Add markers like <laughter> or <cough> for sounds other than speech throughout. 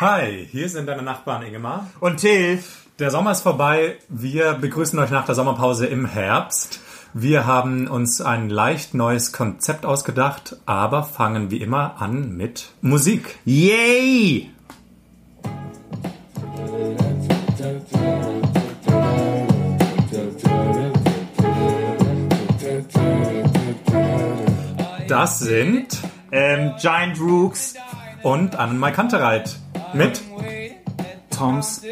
Hi, hier sind deine Nachbarn Ingemar. Und Till. Der Sommer ist vorbei. Wir begrüßen euch nach der Sommerpause im Herbst. Wir haben uns ein leicht neues Konzept ausgedacht, aber fangen wie immer an mit Musik. Yay! Das sind Ähm, Giant Rooks, und Annenmai Kantereit mit Toms.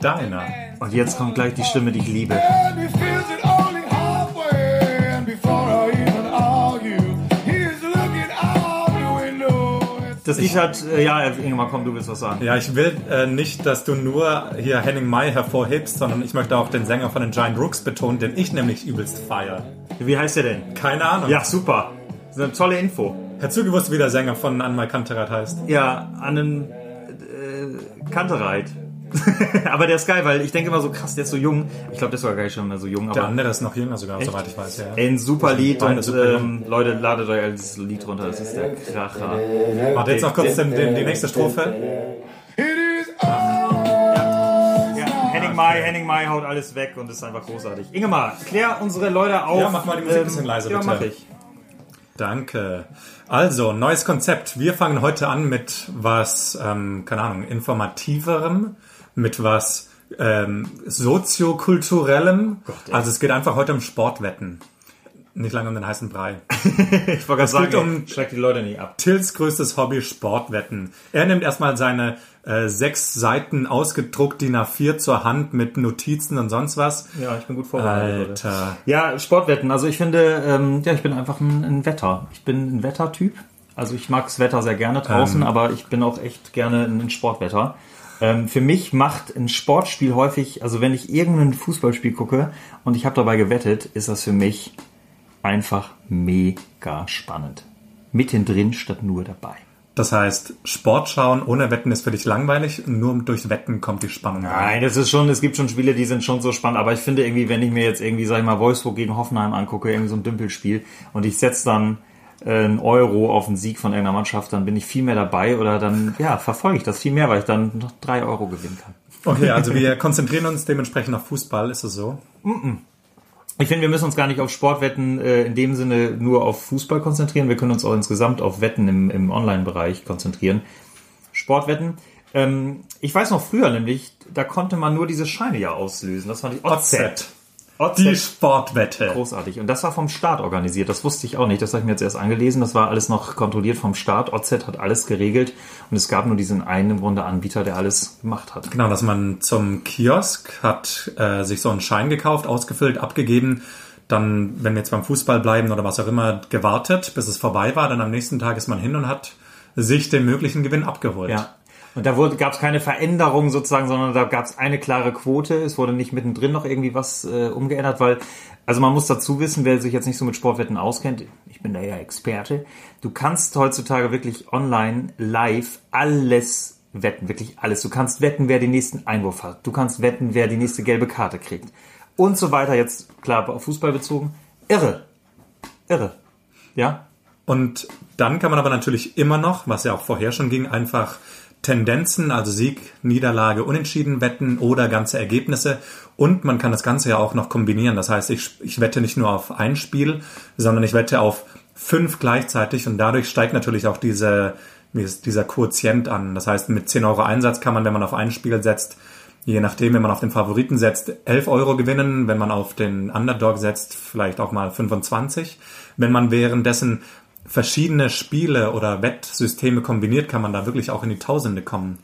deiner. Und jetzt kommt gleich die Stimme, die ich liebe. And he feels it only halfway. And before I even argue, he's looking out the window. Das Lied hat, äh, ja, Ingemar, komm, du willst was sagen. Ja, ich will äh, nicht, dass du nur hier Henning Mai hervorhebst, sondern ich möchte auch den Sänger von den Giant Rooks betonen, den ich nämlich übelst feier. Wie heißt der denn? Keine Ahnung. Ja, super. Das ist eine tolle Info. Hättest du gewusst, wie der Sänger von Annenmai Kantereit heißt? Ja, an einen äh, Kantereit. <laughs> aber der ist geil, weil ich denke immer so krass, der ist so jung. Ich glaube, der ist sogar gar nicht schon mehr so jung, Der aber andere ist noch jünger sogar, soweit ich weiß. Ja. ey, ein super Lied und super ähm, Leute, ladet euch all dieses Lied runter, das ist der Kracher. Warte jetzt noch kurz den, den, die nächste Strophe. Ja, Mai, Henning Mai haut alles weg und ist einfach großartig. Ingemar, klär unsere Leute auf. Ja, mach mal die Musik ein bisschen leiser, ja, bitte. mach ich. Danke. Also, neues Konzept. Wir fangen heute an mit was, ähm, keine Ahnung, informativerem, mit was ähm, soziokulturellem. ey. also es geht einfach heute um Sportwetten. Nicht lange um den heißen Brei. <laughs> Ich wollte gerade sagen, geht um- ey, schreck die Leute nicht ab. Tills größtes Hobby Sportwetten. Er nimmt erstmal seine äh, sechs Seiten ausgedruckt DIN A4 zur Hand mit Notizen und sonst was. Ja, ich bin gut vorbereitet. Alter. Ja, Sportwetten. Also ich finde, ähm, ja, ich bin einfach ein, ein Wetter. Ich bin ein Wettertyp. Also ich mag das Wetter sehr gerne draußen, Ähm. aber ich bin auch echt gerne ein Sportwetter. Ähm, für mich macht ein Sportspiel häufig, also wenn ich irgendein Fußballspiel gucke und ich habe dabei gewettet, ist das für mich einfach mega spannend. Mittendrin statt nur dabei. Das heißt, Sport schauen ohne Wetten ist für dich langweilig. Nur durch Wetten kommt die Spannung. rein. Nein, das ist schon, es gibt schon Spiele, die sind schon so spannend, aber ich finde irgendwie, wenn ich mir jetzt irgendwie, sag ich mal, Wolfsburg gegen Hoffenheim angucke, irgendwie so ein Dümpelspiel und ich setze dann äh, einen Euro auf einen Sieg von irgendeiner Mannschaft, dann bin ich viel mehr dabei oder dann, ja, verfolge ich das viel mehr, weil ich dann noch drei Euro gewinnen kann. Okay, also wir konzentrieren uns dementsprechend auf Fußball, ist es so? Ich finde, wir müssen uns gar nicht auf Sportwetten äh, in dem Sinne nur auf Fußball konzentrieren. Wir können uns auch insgesamt auf Wetten im, im Online-Bereich konzentrieren. Sportwetten. Ähm, ich weiß noch früher nämlich, da konnte man nur diese Scheine ja auslösen. Das fand ich OZ. Die Sportwette. Großartig. Und das war vom Staat organisiert. Das wusste ich auch nicht. Das habe ich mir jetzt erst angelesen. Das war alles noch kontrolliert vom Staat. OZ hat alles geregelt. Und es gab nur diesen einen im Grunde Anbieter, der alles gemacht hat. Genau, dass man zum Kiosk hat äh, sich so einen Schein gekauft, ausgefüllt, abgegeben, dann, wenn wir jetzt beim Fußball bleiben oder was auch immer, gewartet, bis es vorbei war. Dann am nächsten Tag ist man hin und hat sich den möglichen Gewinn abgeholt. Ja. Und da gab es keine Veränderung sozusagen, sondern da gab es eine klare Quote. Es wurde nicht mittendrin noch irgendwie was äh, umgeändert, weil, also man muss dazu wissen, wer sich jetzt nicht so mit Sportwetten auskennt, ich bin da ja Experte, du kannst heutzutage wirklich online, live alles wetten, wirklich alles. Du kannst wetten, wer den nächsten Einwurf hat. Du kannst wetten, wer die nächste gelbe Karte kriegt. Und so weiter, jetzt klar auf Fußball bezogen. Irre. Irre. Ja? Und dann kann man aber natürlich immer noch, was ja auch vorher schon ging, einfach Tendenzen, also Sieg, Niederlage, Unentschieden wetten oder ganze Ergebnisse. Und man kann das Ganze ja auch noch kombinieren. Das heißt, ich, ich wette nicht nur auf ein Spiel, sondern ich wette auf fünf gleichzeitig und dadurch steigt natürlich auch diese, dieser Quotient an. Das heißt, mit 10 Euro Einsatz kann man, wenn man auf ein Spiel setzt, je nachdem, wenn man auf den Favoriten setzt, 11 Euro gewinnen. Wenn man auf den Underdog setzt, vielleicht auch mal 25. Wenn man währenddessen verschiedene Spiele oder Wettsysteme kombiniert, kann man da wirklich auch in die Tausende kommen.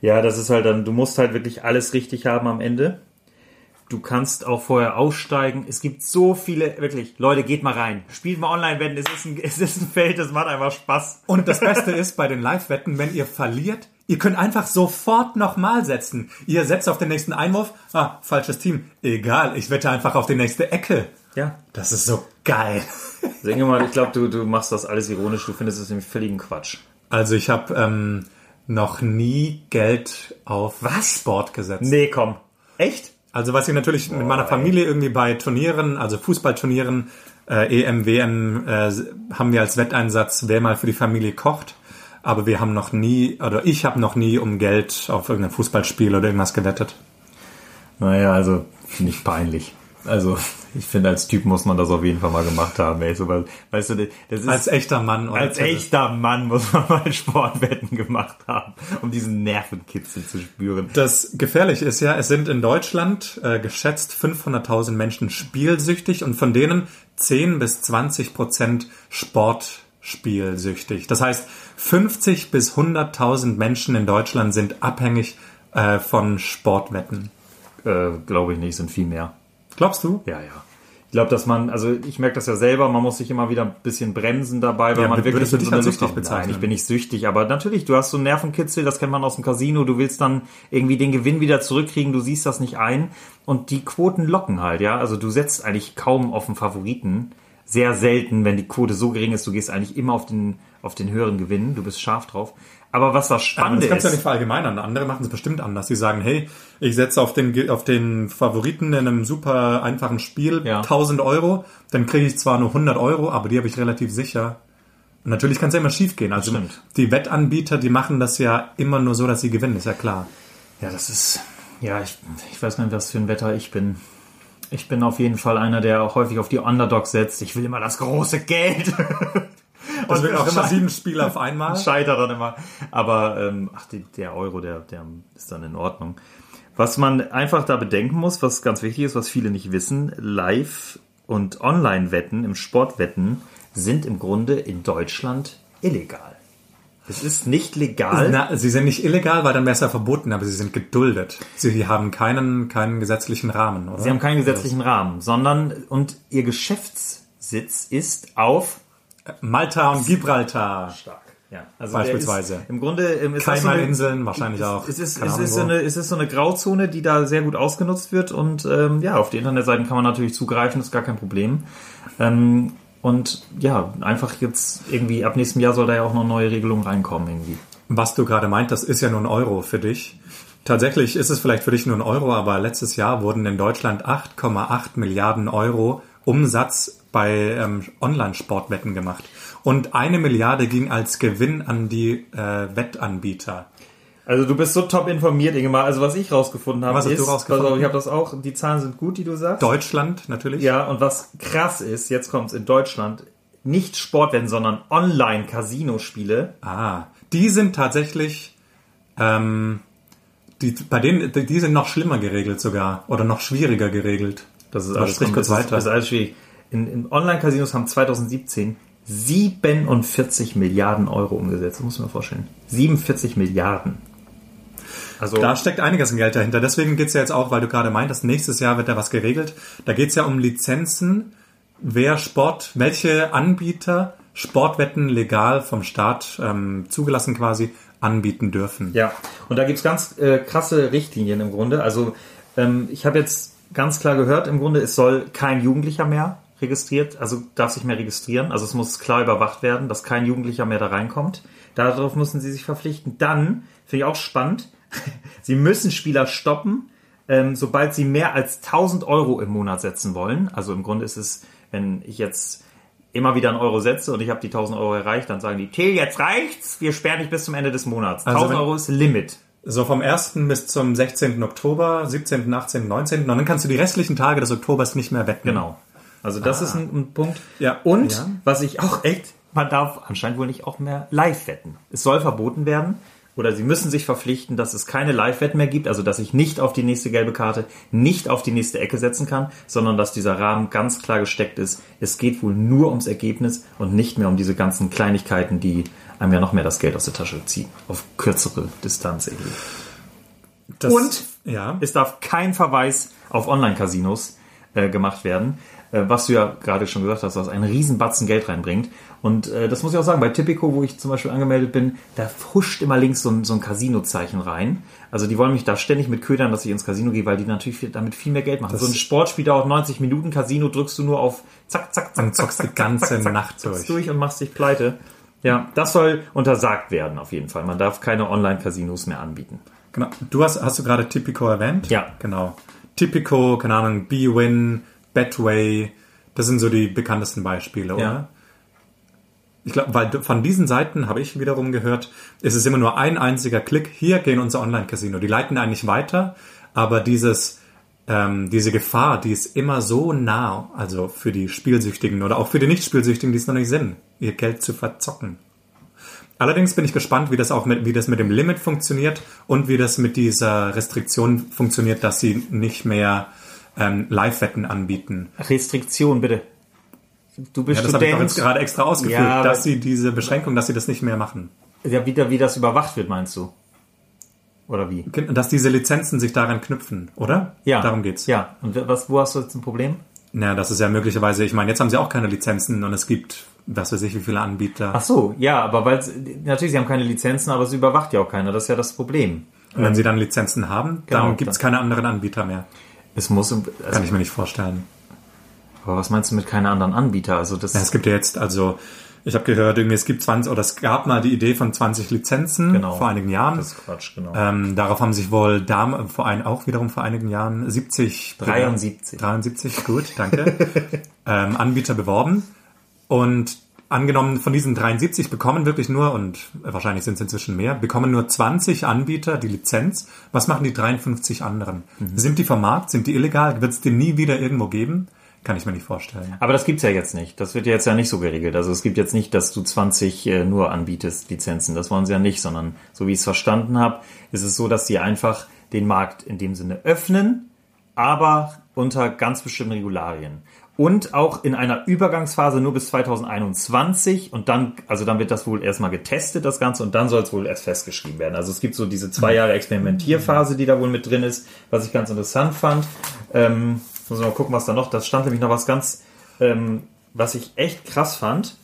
Ja, das ist halt dann, du musst halt wirklich alles richtig haben am Ende. Du kannst auch vorher aussteigen. Es gibt so viele, wirklich, Leute, geht mal rein. Spielt mal online wetten. Es ist ein, <laughs> es ist ein Feld, das macht einfach Spaß. Und das Beste ist bei den Live-Wetten, wenn ihr verliert, ihr könnt einfach sofort nochmal setzen. Ihr setzt auf den nächsten Einwurf, ah, falsches Team. Egal, ich wette einfach auf die nächste Ecke. Ja. Das ist so geil. <laughs> Denke mal, ich glaube, du, du machst das alles ironisch. Du findest es nämlich völligen Quatsch. Also ich habe ähm, noch nie Geld auf Was? Sport gesetzt. Nee, komm. Echt? Also was ich natürlich mit meiner Familie irgendwie bei Turnieren, also Fußballturnieren, äh, EM, WM, äh, haben wir als Wetteinsatz, wer mal für die Familie kocht. aber wir haben noch nie, oder ich habe noch nie um Geld auf irgendein Fußballspiel oder irgendwas gewettet. Naja, also finde ich peinlich. Also ich finde, als Typ muss man das auf jeden Fall mal gemacht haben. Ey. So, weil, weißt du, das ist, Als echter Mann. oder? als echter Mann muss man <laughs> mal Sportwetten gemacht haben, um diesen Nervenkitzel zu spüren. Das Gefährliche ist ja, es sind in Deutschland äh, geschätzt 500.000 Menschen spielsüchtig und von denen 10 bis 20 Prozent Sportspielsüchtig. Das heißt, 50 bis 100.000 Menschen in Deutschland sind abhängig äh, von Sportwetten. Äh, Glaube ich nicht, sind viel mehr. Glaubst du? Ja, ja. Ich glaube, dass man, also ich merke das ja selber, man muss sich immer wieder ein bisschen bremsen dabei, weil Ja, man wirklich in so eine süchtig bezeichnen? Nein, ich bin nicht süchtig, aber natürlich, du hast so einen Nervenkitzel, das kennt man aus dem Casino, du willst dann irgendwie den Gewinn wieder zurückkriegen, du siehst das nicht ein und die Quoten locken halt, ja. Also du setzt eigentlich kaum auf den Favoriten. Sehr selten, wenn die Quote so gering ist, du gehst eigentlich immer auf den, auf den höheren Gewinn, du bist scharf drauf. Aber was das Aber Spannende das kannst du ja ist, nicht verallgemeinern. Andere machen es bestimmt anders. Die sagen, hey, ich setze auf den, auf den Favoriten in einem super einfachen Spiel Ja. 1000 Euro, dann kriege ich zwar nur 100 Euro, aber die habe ich relativ sicher. Und natürlich kann es ja immer schief gehen. Also stimmt. die Wettanbieter, die machen das ja immer nur so, dass sie gewinnen, ist ja klar. Ja, das ist, ja, ich, ich weiß gar nicht, was für ein Wetter ich bin. Ich bin auf jeden Fall einer, der auch häufig auf die Underdogs setzt. Ich will immer das große Geld. <laughs> Das wird auch immer sieben Spiele auf einmal. <laughs> Scheitert dann immer. Aber, ähm, ach, die, der Euro, der, der ist dann in Ordnung. Was man einfach da bedenken muss, was ganz wichtig ist, was viele nicht wissen, Live- und Online-Wetten, im Sportwetten, sind im Grunde in Deutschland illegal. Es ist nicht legal. Na, sie sind nicht illegal, weil dann wäre es ja verboten, aber sie sind geduldet. Sie haben keinen, keinen gesetzlichen Rahmen, oder? Sie haben keinen gesetzlichen Rahmen, sondern und ihr Geschäftssitz ist auf Malta und Gibraltar. stark. Ja, also Beispielsweise. Ist, Im Grunde ähm, ist das so eine- Kaimaninseln wahrscheinlich auch. Es ist, es, ist so eine, es ist so eine Grauzone, die da sehr gut ausgenutzt wird und ähm, ja, auf die Internetseiten kann man natürlich zugreifen, ist gar kein Problem. Ähm, und ja, einfach jetzt irgendwie ab nächstem Jahr soll da ja auch noch neue Regelungen reinkommen irgendwie. Was du gerade meint, das ist ja nur ein Euro für dich. Tatsächlich ist es vielleicht für dich nur ein Euro, aber letztes Jahr wurden in Deutschland 8,8 Milliarden Euro Umsatz bei ähm, Online-Sportwetten gemacht. Und eine Milliarde ging als Gewinn an die äh, Wettanbieter. Also du bist so top informiert, Ingemar. Also was ich rausgefunden habe Was hast ist, du rausgefunden? auf, ich habe das auch, die Zahlen sind gut, die du sagst. Deutschland natürlich. Ja, und was krass ist, jetzt kommt's in Deutschland, nicht Sportwetten, sondern Online-Casino-Spiele. Ah, die sind tatsächlich, ähm, die, bei denen, die, sind noch schlimmer geregelt sogar oder noch schwieriger geregelt. Das ist alles, kurz weiter. Das ist alles schwierig. In, in Online-Casinos haben 2017 47 Milliarden Euro umgesetzt. Das muss man vorstellen. 47 Milliarden. Also Da steckt einiges an Geld dahinter. Deswegen geht's ja jetzt auch, weil du gerade meintest, nächstes Jahr wird da was geregelt. Da geht's ja um Lizenzen, wer Sport, welche Anbieter Sportwetten legal vom Staat ähm, zugelassen quasi anbieten dürfen. Ja, und da gibt's ganz äh, krasse Richtlinien im Grunde. Also ähm, ich habe jetzt ganz klar gehört, im Grunde, es soll kein Jugendlicher mehr registriert, also darf sich mehr registrieren. Also es muss klar überwacht werden, dass kein Jugendlicher mehr da reinkommt. Darauf müssen sie sich verpflichten. Dann, finde ich auch spannend, <laughs> sie müssen Spieler stoppen, ähm, sobald sie mehr als 1000 Euro im Monat setzen wollen. Also im Grunde ist es, wenn ich jetzt immer wieder einen Euro setze und ich habe die 1000 Euro erreicht, dann sagen die, Till, jetzt reicht's, wir sperren dich bis zum Ende des Monats. Also 1000 wenn- Euro ist Limit. So vom 1. bis zum 16. Oktober, 17., 18., 19. Und dann kannst du die restlichen Tage des Oktobers nicht mehr wetten. Genau. Also das ist ein, ein Punkt. Ja. Und Ja. was ich auch echt, man darf anscheinend wohl nicht auch mehr live wetten. Es soll verboten werden oder sie müssen sich verpflichten, dass es keine Live-Wetten mehr gibt, also dass ich nicht auf die nächste gelbe Karte, nicht auf die nächste Ecke setzen kann, sondern dass dieser Rahmen ganz klar gesteckt ist. Es geht wohl nur ums Ergebnis und nicht mehr um diese ganzen Kleinigkeiten, die einem ja noch mehr das Geld aus der Tasche ziehen. Auf kürzere Distanz irgendwie. Das, Und ja. es darf kein Verweis auf Online-Casinos äh, gemacht werden, äh, was du ja gerade schon gesagt hast, was einen riesen Batzen Geld reinbringt. Und äh, das muss ich auch sagen, bei Tipico, wo ich zum Beispiel angemeldet bin, da huscht immer links so ein, so ein Casino-Zeichen rein. Also die wollen mich da ständig mit ködern, dass ich ins Casino gehe, weil die natürlich viel, damit viel mehr Geld machen. so ein Sportspiel dauert 90 Minuten, Casino drückst du nur auf zack, zack, zack, zack, zockst zack, die ganze zack, zack, Nacht durch. durch und machst dich pleite. Ja, das soll untersagt werden auf jeden Fall. Man darf keine Online-Casinos mehr anbieten. Genau. Du hast, hast du gerade Tipico erwähnt? Ja. Genau. Tipico, keine Ahnung, B-Win, Betway, das sind so die bekanntesten Beispiele, oder? Ich glaube, weil von diesen Seiten habe ich wiederum gehört, ist es immer nur ein einziger Klick. Hier gehen unser Online-Casino. Die leiten eigentlich weiter, aber dieses ähm, diese Gefahr, die ist immer so nah, also für die Spielsüchtigen oder auch für die Nicht-Spielsüchtigen, die es noch nicht sind, ihr Geld zu verzocken. Allerdings bin ich gespannt, wie das auch mit, wie das mit dem Limit funktioniert und wie das mit dieser Restriktion funktioniert, dass sie nicht mehr ähm, Live-Wetten anbieten. Restriktion, bitte. Du bist Ja, das habe ich doch Student. jetzt gerade extra ausgeführt, Ja, dass sie diese Beschränkung, dass sie das nicht mehr machen. Ja, wieder, wie das überwacht wird, meinst du? Oder wie? Dass diese Lizenzen sich daran knüpfen, oder? Ja. Darum geht's. Ja. Und was, wo hast du jetzt ein Problem? Na, das ist ja möglicherweise, ich meine, jetzt haben sie auch keine Lizenzen und es gibt, was weiß ich, wie viele Anbieter. Ach so, ja, aber weil natürlich, sie haben keine Lizenzen, aber es überwacht ja auch keiner. Das ist ja das Problem. Und wenn sie dann Lizenzen haben, Genau, dann gibt's keine anderen Anbieter mehr. Es muss, also, Kann ich mir nicht vorstellen. aber was meinst du mit keine anderen Anbieter? Also das, Ja, es gibt ja jetzt, also, ich habe gehört, irgendwie, es gibt 20, oder es gab mal die Idee von 20 Lizenzen Genau. vor einigen Jahren. das ist Quatsch, genau. Ähm, darauf haben sich wohl dam vor ein, auch wiederum vor einigen Jahren 70 73. 73, gut, danke. <laughs> ähm, Anbieter beworben. Und angenommen, von diesen 73 bekommen wirklich nur, und wahrscheinlich sind es inzwischen mehr, bekommen nur 20 Anbieter die Lizenz. Was machen die 53 anderen? Sind die vom Markt? Sind die illegal? Wird es die nie wieder irgendwo geben? Kann ich mir nicht vorstellen. Aber das gibt's ja jetzt nicht. Das wird ja jetzt ja nicht so geregelt. Also es gibt jetzt nicht, dass du 20 äh, nur anbietest, Lizenzen. Das wollen sie ja nicht, sondern so wie ich es verstanden habe, ist es so, dass sie einfach den Markt in dem Sinne öffnen, aber unter ganz bestimmten Regularien. Und auch in einer Übergangsphase nur bis 2021 und dann, also dann wird das wohl erstmal getestet, das Ganze, und dann soll es wohl erst festgeschrieben werden. Also es gibt so diese zwei Jahre Experimentierphase, die da wohl mit drin ist, was ich ganz interessant fand. Ähm, muss ich mal gucken, was da noch, da stand nämlich noch was ganz, ähm, was ich echt krass fand.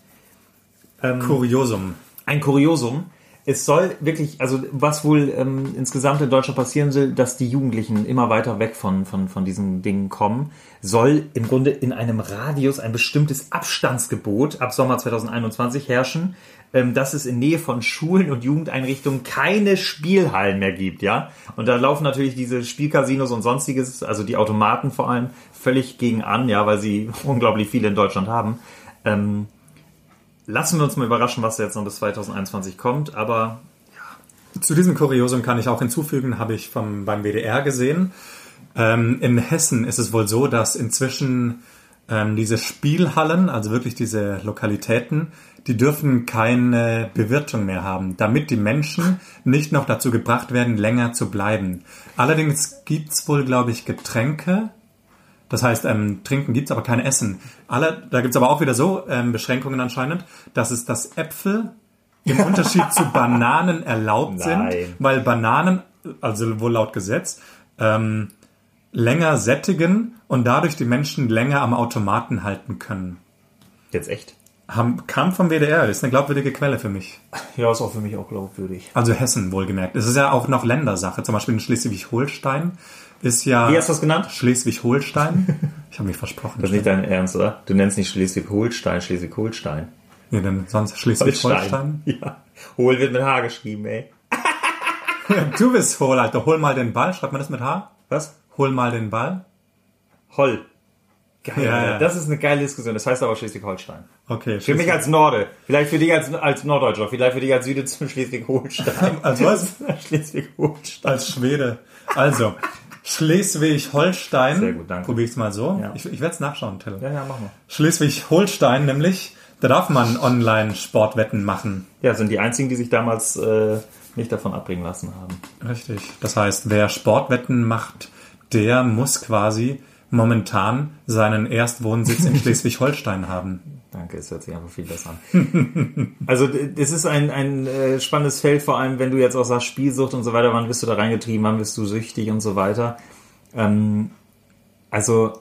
Kuriosum. Ein Kuriosum. Es soll wirklich, also was wohl ähm, insgesamt in Deutschland passieren soll, dass die Jugendlichen immer weiter weg von, von, von diesen Dingen kommen, soll im Grunde in einem Radius ein bestimmtes Abstandsgebot ab Sommer 2021 herrschen, ähm, dass es in Nähe von Schulen und Jugendeinrichtungen keine Spielhallen mehr gibt, ja. Und da laufen natürlich diese Spielcasinos und sonstiges, also die Automaten vor allem, völlig gegen an, ja, weil sie <laughs> unglaublich viele in Deutschland haben. Ähm, Lassen wir uns mal überraschen, was jetzt noch bis 2021 kommt, aber Zu diesem Kuriosum kann ich auch hinzufügen, habe ich vom, beim WDR gesehen. Ähm, in Hessen ist es wohl so, dass inzwischen ähm, diese Spielhallen, also wirklich diese Lokalitäten, die dürfen keine Bewirtung mehr haben, damit die Menschen <laughs> nicht noch dazu gebracht werden, länger zu bleiben. Allerdings gibt's wohl, glaube ich, Getränke. Das heißt, ähm, trinken gibt's aber kein Essen. Alle, da gibt's aber auch wieder so ähm, Beschränkungen anscheinend, dass es das Äpfel im <laughs> Unterschied zu Bananen erlaubt Nein. sind, weil Bananen, also wohl laut Gesetz, ähm, länger sättigen und dadurch die Menschen länger am Automaten halten können. jetzt echt. Haben, kam vom WDR, ist eine glaubwürdige Quelle für mich. <laughs> Ja, ist auch für mich auch glaubwürdig. Also Hessen wohlgemerkt. Es ist ja auch noch Ländersache. Zum Beispiel in Schleswig-Holstein ist ja... Wie hast du das genannt? Schleswig-Holstein. <laughs> Ich habe mich versprochen. Das ist nicht dein Ernst, oder? Du nennst nicht Schleswig-Holstein, Schleswig-Holstein. Nee, denn sonst Schleswig-Holstein. <laughs> Ja. Hohl wird mit H geschrieben, ey. Du bist Hohl, Alter. Hol mal den Ball. Schreibt man das mit H? Was? Hol mal den Ball. Holl. Geil, Ja, ja. das ist eine geile Diskussion. Das heißt aber Schleswig-Holstein. Okay. Für mich als Norde. Vielleicht für dich als, als Norddeutscher. Vielleicht für dich als Süde zum Schleswig-Holstein. <laughs> Als was? Schleswig-Holstein. Als Schwede. Also, Schleswig-Holstein. Sehr gut, danke. Probier's mal so. Ja. Ich, ich werde es nachschauen, Till. Ja, ja, mach mal. Schleswig-Holstein nämlich, da darf man Online-Sportwetten machen. Ja, sind die einzigen, die sich damals äh, nicht davon abbringen lassen haben. Richtig. Das heißt, wer Sportwetten macht, der muss quasi momentan seinen Erstwohnsitz in <laughs> Schleswig-Holstein haben. Danke, es hört sich einfach viel besser an. <laughs> also es ist ein, ein äh, spannendes Feld, vor allem wenn du jetzt auch sagst Spielsucht und so weiter, wann bist du da reingetrieben, wann bist du süchtig und so weiter. Ähm, also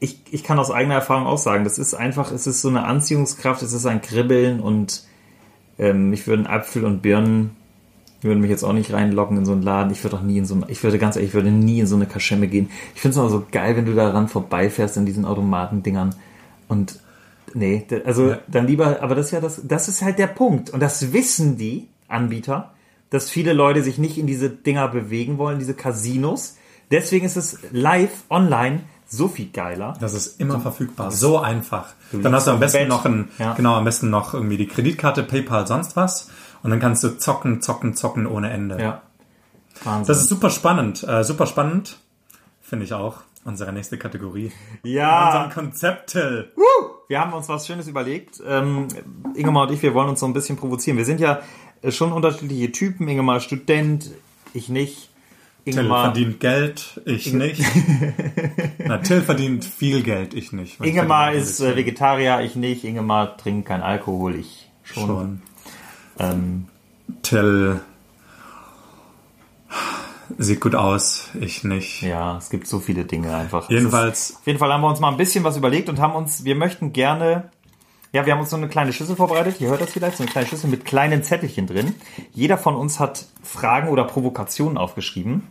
ich, ich kann aus eigener Erfahrung auch sagen, das ist einfach, es ist so eine Anziehungskraft, es ist ein Kribbeln und ähm, ich würde Apfel und Birnen würden mich jetzt auch nicht reinlocken in so einen Laden. Ich würde auch nie in so eine, ich würde ganz ehrlich, ich würde nie in so eine Kaschemme gehen. Ich finde es immer so geil, wenn du daran vorbeifährst in diesen Automatendingern und nee, also Ja. dann lieber, aber das ist ja das, das ist halt der Punkt und das wissen die Anbieter, dass viele Leute sich nicht in diese Dinger bewegen wollen, diese Casinos, Deswegen ist es live, online, so viel geiler. Das ist immer verfügbar. So einfach. Dann hast du am besten Bett. noch ein, Ja. genau, am besten noch irgendwie die Kreditkarte, PayPal, sonst was. Und dann kannst du zocken, zocken, zocken ohne Ende. Ja. Wahnsinn. Das ist super spannend. Äh, super spannend. Finde ich auch. Unsere nächste Kategorie. ja. Unserem Konzept, Till. Wir haben uns was Schönes überlegt. Ähm, Ingemar und ich, wir wollen uns so ein bisschen provozieren. Wir sind ja äh, schon unterschiedliche Typen. Ingemar Student, ich nicht. Till Ingemar, verdient Geld, ich nicht. <laughs> Na, Till verdient viel Geld, ich nicht. Ich Ingemar ist äh, Vegetarier, ich nicht. Ingemar trinkt kein Alkohol, ich schon. schon. Ähm, Till sieht gut aus, ich nicht. ja, es gibt so viele Dinge einfach. Jedenfalls- Ist, auf jeden Fall haben wir uns mal ein bisschen was überlegt und haben uns, wir möchten gerne, ja, wir haben uns so eine kleine Schüssel vorbereitet. Ihr hört das vielleicht, so eine kleine Schüssel mit kleinen Zettelchen drin. Jeder von uns hat Fragen oder Provokationen aufgeschrieben.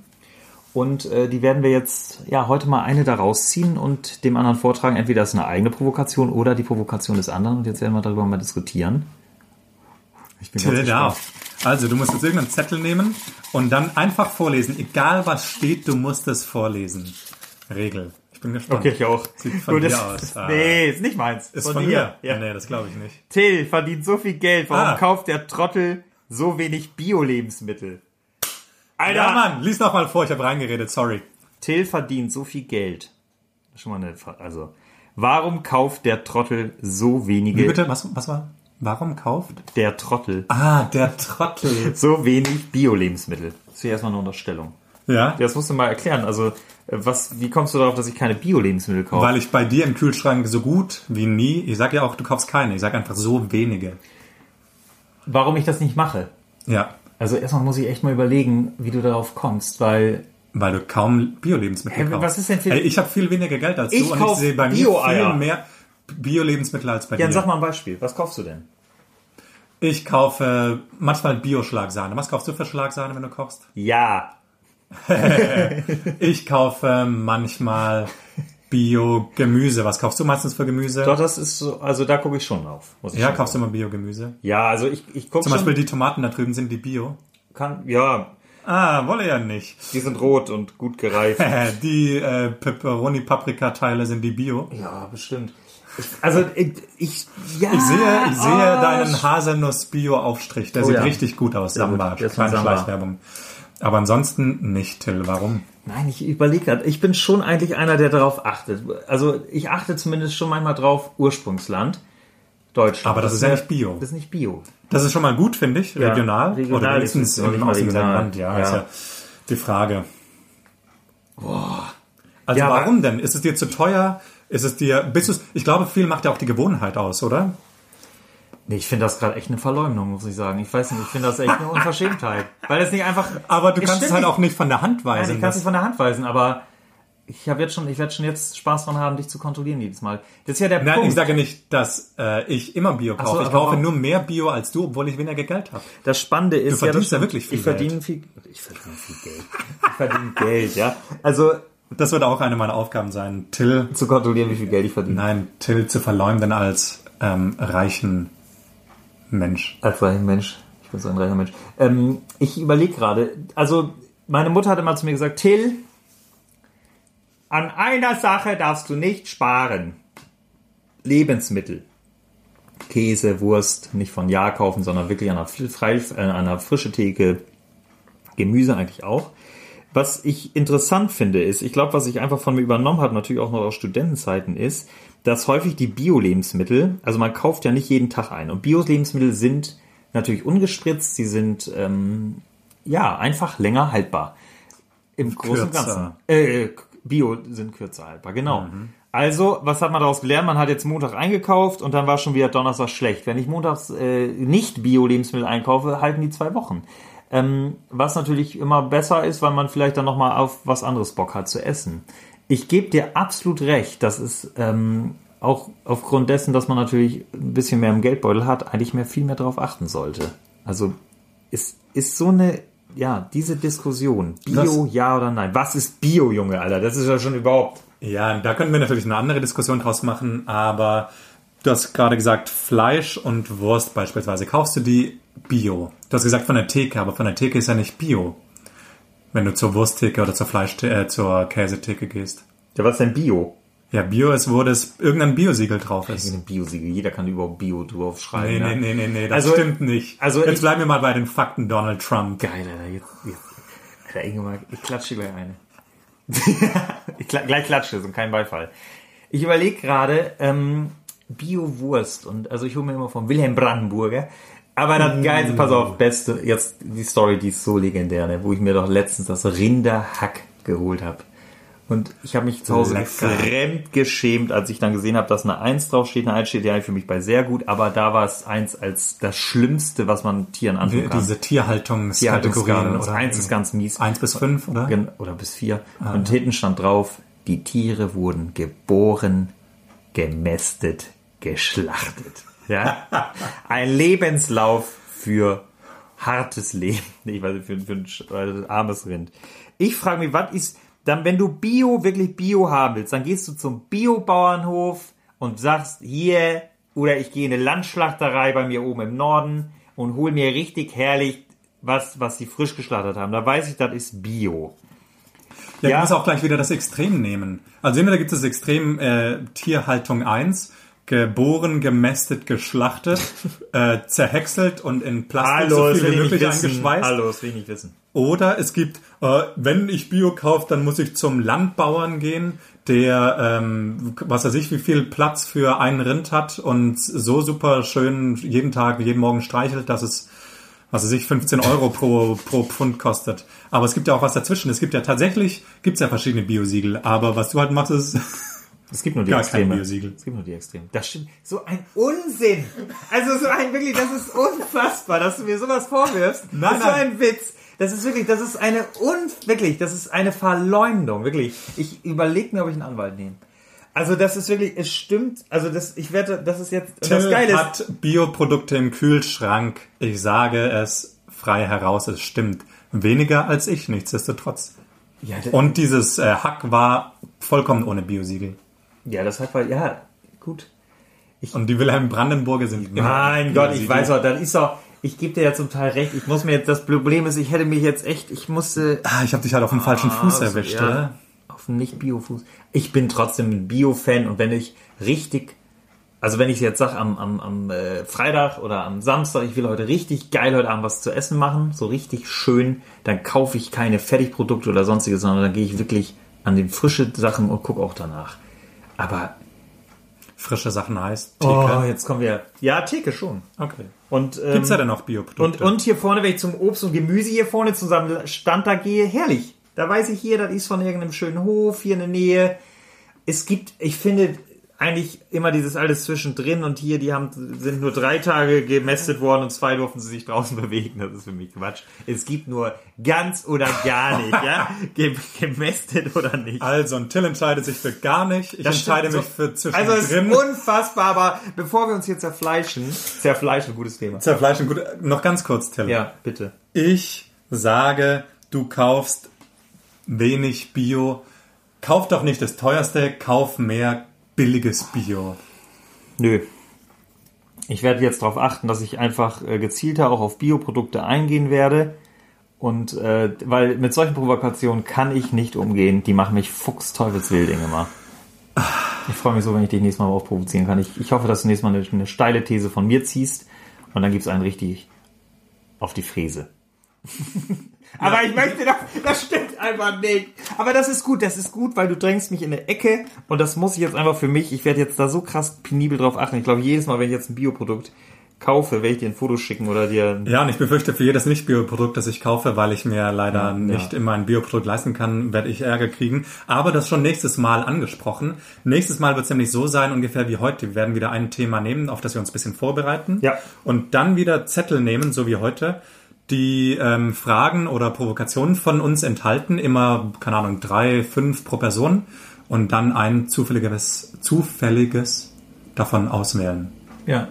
Und äh, die werden wir jetzt, ja, heute mal eine daraus ziehen und dem anderen vortragen. Entweder ist eine eigene Provokation oder die Provokation des anderen. Und jetzt werden wir darüber mal diskutieren. Ich bin ganz darf. Also, du musst jetzt irgendeinen Zettel nehmen und dann einfach vorlesen. Egal was steht, du musst es vorlesen. Regel. Ich bin gespannt. Okay, ich auch. Sieht von Gut, dir aus. Ah. Nee, ist nicht meins. Ist von, dir? Ja. Nee, das glaube ich nicht. Till verdient so viel Geld. Warum Ah. kauft der Trottel so wenig Bio-Lebensmittel? Alter! Ja, Mann, lies noch mal vor, ich habe reingeredet, sorry. Till verdient so viel Geld. Schon mal eine, Fra- also, warum kauft der Trottel so wenige, Wie bitte? Was, was war? Warum kauft? der Trottel Ah, der Trottel. <laughs> so wenig Bio-Lebensmittel? Das ist hier erstmal eine Unterstellung. Ja? Das musst du mal erklären. Also, äh, was, wie kommst du darauf, dass ich keine Bio-Lebensmittel kaufe? Weil ich bei dir im Kühlschrank so gut wie nie, ich sag ja auch, du kaufst keine, ich sag einfach so wenige. Warum ich das nicht mache? Ja, Also, erstmal muss ich echt mal überlegen, wie du darauf kommst, weil weil du kaum Bio-Lebensmittel kaufst. was ist denn Ey, ich habe viel weniger Geld als Ich du und ich sehe bei mir viel mehr Bio-Lebensmittel als bei Jan, dir. sag mal ein Beispiel. Was kaufst du denn? Ich kaufe manchmal Bio-Schlagsahne. Was kaufst du für Schlagsahne, wenn du kochst? Ja. <laughs> Ich kaufe manchmal Bio-Gemüse. Was kaufst du meistens für Gemüse? Doch, das ist so, also da gucke ich schon auf. Muss ich Ja, schon kaufst du sagen. immer Bio-Gemüse? Ja, also ich, ich gucke Zum schon. Beispiel die Tomaten da drüben sind die Bio. kann, ja, Ah, wolle ja nicht. die sind rot und gut gereift. <laughs> Die äh, Pepperoni-Paprika-Teile sind die Bio. ja, bestimmt. Also ich, ich, ja, Ich sehe, ich sehe ah, deinen Haselnuss-Bio-Aufstrich. Der sieht ja. richtig gut aus. Gut. Samba. Keine. Schleichwerbung. Aber ansonsten nicht, Till. Warum? Nein, ich überlege gerade. Ich bin schon eigentlich einer, der darauf achtet. Also ich achte zumindest schon manchmal drauf, Ursprungsland. Deutschland. Aber das ist ja nicht Bio. Das ist nicht Bio. Das ist schon mal gut, finde ich. Ja, regional. regional Oder wenigstens im nicht mal ausländischen regional. Land. Ja, Ja. ist ja die Frage. Also Ja, warum denn? Ist es dir zu teuer? Ist es dir, bist du, ich glaube, viel macht ja auch die Gewohnheit aus, oder? Nee, ich finde das gerade echt eine Verleumdung, muss ich sagen. Ich weiß nicht, ich finde das echt eine Unverschämtheit. Weil es nicht einfach. Aber du kannst es halt nicht. auch nicht von der Hand Nein, weisen. ich kann es nicht von der Hand weisen, aber ich habe jetzt schon, ich werde schon jetzt Spaß dran haben, dich zu kontrollieren jedes Mal. Das ist ja der Nein, Punkt. ich sage nicht, dass äh, ich immer Bio kaufe. so, ich kaufe nur mehr Bio als du, obwohl ich weniger Geld habe. Das Spannende ist Du verdienst ja, ja wirklich viel Ich verdiene viel, ich verdiene viel Geld. Ich verdiene Geld, ja. Also Das wird auch eine meiner Aufgaben sein, Till, zu kontrollieren, wie viel Geld ich verdiene. nein, Till zu verleumden als ähm, reichen Mensch. Als reicher Mensch. Ich bin so ein reicher Mensch. Ähm, ich überlege gerade, also meine Mutter hat immer zu mir gesagt, Till, an einer Sache darfst du nicht sparen. Lebensmittel. Käse, Wurst, nicht von Jahr kaufen, sondern wirklich an einer, frei, äh, an einer frische Theke. Gemüse eigentlich auch. Was ich interessant finde, ist, ich glaube, was ich einfach von mir übernommen habe, natürlich auch noch aus Studentenzeiten, ist, dass häufig die Bio-Lebensmittel, also man kauft ja nicht jeden Tag ein. Und Bio-Lebensmittel sind natürlich ungespritzt, sie sind ähm, ja einfach länger haltbar. Im Großen und. Ganzen. Äh, Bio sind kürzer haltbar, genau. Also, was hat man daraus gelernt? Man hat jetzt Montag eingekauft und dann war schon wieder Donnerstag schlecht. Wenn ich montags äh, nicht Bio-Lebensmittel einkaufe, halten die zwei Wochen. Ähm, was natürlich immer besser ist, weil man vielleicht dann nochmal auf was anderes Bock hat zu essen. Ich gebe dir absolut recht, dass es ähm, auch aufgrund dessen, dass man natürlich ein bisschen mehr im Geldbeutel hat, eigentlich mehr viel mehr darauf achten sollte. Also es ist so eine, ja, diese Diskussion, Bio, ja oder nein. Was ist Bio, Junge, Alter? Das ist ja schon überhaupt. Ja, da können wir natürlich eine andere Diskussion draus machen, aber du hast gerade gesagt, Fleisch und Wurst beispielsweise. Kaufst du die Bio? Du hast gesagt von der Theke, aber von der Theke ist ja nicht Bio. wenn du zur Wursttheke oder zur Fleisch äh, zur Käsetheke gehst. Ja, was ist denn Bio? Ja, Bio ist, wo das irgendein Biosiegel drauf ist. Ein Biosiegel. Jeder kann überhaupt Bio drauf schreiben. Nee, ne? nee, nee, nee, nee, das Also- stimmt nicht. also Jetzt bleiben wir mal bei den Fakten Donald Trump. Geil, Alter. Jetzt, jetzt. Alter, Ingemar, ich klatsche gleich eine. <laughs> ich gleich klatsche und kein Beifall. Ich überlege gerade, ähm, Bio-Wurst und also ich hole mir immer vom Wilhelm Brandenburger. Aber das Geilste, pass auf, beste, jetzt die Story, die ist so legendär, ne, wo ich mir doch letztens das Rinderhack geholt habe. Und ich habe mich zu Hause Lecker. fremd geschämt, als ich dann gesehen habe, dass eine 1 draufsteht. Eine 1 steht ja für mich bei sehr gut, aber da war es eins als das Schlimmste, was man Tieren antun kann. Diese Tierhaltungskategorien. Oder Eins ist ganz mies. Eins bis fünf, oder? Gen- Oder bis vier. Und hinten stand drauf, die Tiere wurden geboren, gemästet, geschlachtet. Ja? Ein Lebenslauf für hartes Leben. Ich weiß nicht, für, für ein armes Rind. Ich frage mich, was ist, dann, wenn du Bio, wirklich Bio haben willst, dann gehst du zum Bio-Bauernhof und sagst, hier, oder ich gehe in eine Landschlachterei bei mir oben im Norden und hol mir richtig herrlich was, was sie frisch geschlachtet haben. Da weiß ich, das ist Bio. Ja, Ja. du musst auch gleich wieder das Extrem nehmen. Also entweder gibt es das Extrem äh, Tierhaltung 1, geboren, gemästet, geschlachtet, <laughs> äh, zerhäckselt und in Plastik so viel wie möglich wissen. eingeschweißt. Hallo, das will ich nicht wissen. Oder es gibt, äh, wenn ich Bio kaufe, dann muss ich zum Landbauern gehen, der, ähm, was weiß ich, wie viel Platz für einen Rind hat und so super schön jeden Tag, jeden Morgen streichelt, dass es, was weiß ich, 15 <laughs> Euro pro, pro Pfund kostet. Aber es gibt ja auch was dazwischen. Es gibt ja tatsächlich, gibt's ja verschiedene Biosiegel. Aber was du halt machst, ist, Es gibt nur die Gar kein Extreme. Biosiegel. Es gibt nur die Extreme. Das stimmt. So ein Unsinn. Also so ein wirklich, das ist unfassbar, dass du mir sowas vorwirfst. Nein, das ist so ein Witz. Das ist wirklich, das ist eine un, wirklich, das ist eine Verleumdung, wirklich. Ich überlege mir, ob ich einen Anwalt nehme. Also das ist wirklich, es stimmt. Also das, ich wette, das ist jetzt und das Till Geile hat Bioprodukte im Kühlschrank. Ich sage es frei heraus, es stimmt. Weniger als ich, nichtsdestotrotz. Ja, Und dieses äh, Hack war vollkommen ohne Biosiegel. Ja, das hat weil, ja, gut. Und die Wilhelm Brandenburger sind Mein Gott, ich weiß auch, das ist doch, ich gebe dir ja zum Teil recht. Ich muss mir jetzt, das Problem ist, ich hätte mich jetzt echt, ich musste, Ah, ich habe dich halt auf dem falschen Fuß Also, erwischt, ja, oder? Auf dem Nicht-Bio-Fuß. Ich bin trotzdem ein Bio-Fan und wenn ich richtig, also wenn ich jetzt sage am, am, am äh, Freitag oder am Samstag, ich will heute richtig geil heute Abend was zu essen machen, so richtig schön, dann kaufe ich keine Fertigprodukte oder sonstiges, sondern dann gehe ich wirklich an den frische Sachen und gucke auch danach. Aber, Frische Sachen heißt Theke. oh, jetzt kommen wir. Ja, Theke schon. Okay. Und, ähm, Gibt's ja denn noch Und, Bioprodukte? und hier vorne, wenn ich zum Obst und Gemüse hier vorne zusammen Stand da gehe, herrlich. Da weiß ich hier, das ist von irgendeinem schönen Hof hier in der Nähe. Es gibt, ich finde eigentlich immer dieses alles zwischendrin und hier, die haben, sind nur drei Tage gemästet worden und zwei durften sie sich draußen <laughs> bewegen. Das ist für mich Quatsch. Es gibt nur ganz oder gar nicht, ja? <laughs> Ge gemästet oder nicht. also, und Till entscheidet sich für gar nicht. Ich Das entscheide mich so. für zwischendrin. Also es ist unfassbar, aber bevor wir uns hier zerfleischen, zerfleischen, gutes Thema. Zerfleischen. Gut, noch ganz kurz, Till. Ja, bitte. Ich sage, du kaufst wenig Bio. Kauf doch nicht das teuerste, kauf mehr billiges Bio. Nö. Ich werde jetzt darauf achten, dass ich einfach äh, gezielter auch auf Bioprodukte eingehen werde. Und äh, weil mit solchen Provokationen kann ich nicht umgehen. Die machen mich fuchsteufelswild, Ingemar. Ich freue mich so, wenn ich dich nächstes Mal aufprovozieren kann. Ich, ich hoffe, dass du nächstes Mal eine, eine steile These von mir ziehst. Und dann gibt's einen richtig auf die Fräse. <laughs> Aber ich möchte doch, das stimmt einfach nicht. Aber das ist gut, das ist gut, weil du drängst mich in eine Ecke und das muss ich jetzt einfach für mich. Ich werde jetzt da so krass penibel drauf achten. Ich glaube, jedes Mal, wenn ich jetzt ein Bioprodukt kaufe, werde ich dir ein Foto schicken oder dir. Ja, und ich befürchte, für jedes Nicht-Bio-Produkt, das ich kaufe, weil ich mir leider nicht immer ein Bioprodukt leisten kann, werde ich Ärger kriegen. Aber das schon nächstes Mal angesprochen. Nächstes Mal wird es nämlich so sein, ungefähr wie heute. Wir werden wieder ein Thema nehmen, auf das wir uns ein bisschen vorbereiten. Ja. Und dann wieder Zettel nehmen, so wie heute, die ähm, Fragen oder Provokationen von uns enthalten. Immer, keine Ahnung, drei, fünf pro Person. Und dann ein zufälliges, zufälliges davon auswählen. Ja.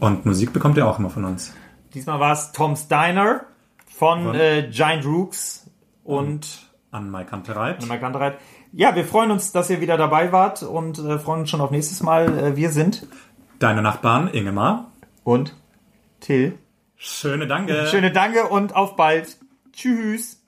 Und Musik bekommt ihr auch immer von uns. Diesmal war es Tom's Diner von äh, Giant Rooks und An Mike Kantereit. Mike Kantereit. Ja, wir freuen uns, dass ihr wieder dabei wart und äh, freuen uns schon auf nächstes Mal. Äh, wir sind Deine Nachbarn, Ingemar. und Till. Schöne Danke. Schöne Danke und auf bald. Tschüss.